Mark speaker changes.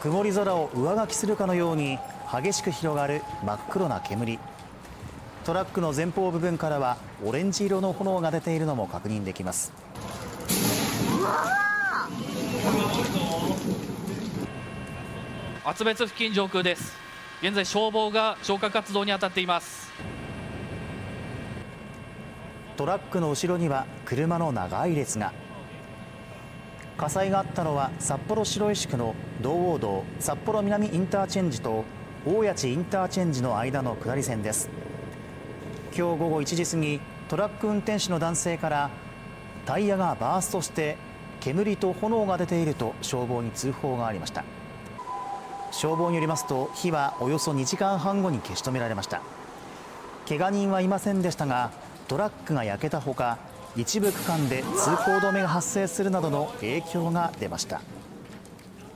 Speaker 1: 曇り空を上書きするかのように激しく広がる真っ黒な煙。トラックの前方部分からはオレンジ色の炎が出ているのも確認できます。
Speaker 2: 厚別付近上空です。現在消防が消火活動に当たっています。
Speaker 1: トラックの後ろには車の長い列が火災があったのは札幌白石区の道央道札幌南インターチェンジと大谷地インターチェンジの間の下り線です。今日午後1時過ぎトラック運転手の男性からタイヤがバーストして煙と炎が出ていると消防に通報がありました。消防によりますと火はおよそ2時間半後に消し止められました。怪我人はいませんでしたがトラックが焼けたほか一部区間で通行止めが発生するなどの影響が出ました。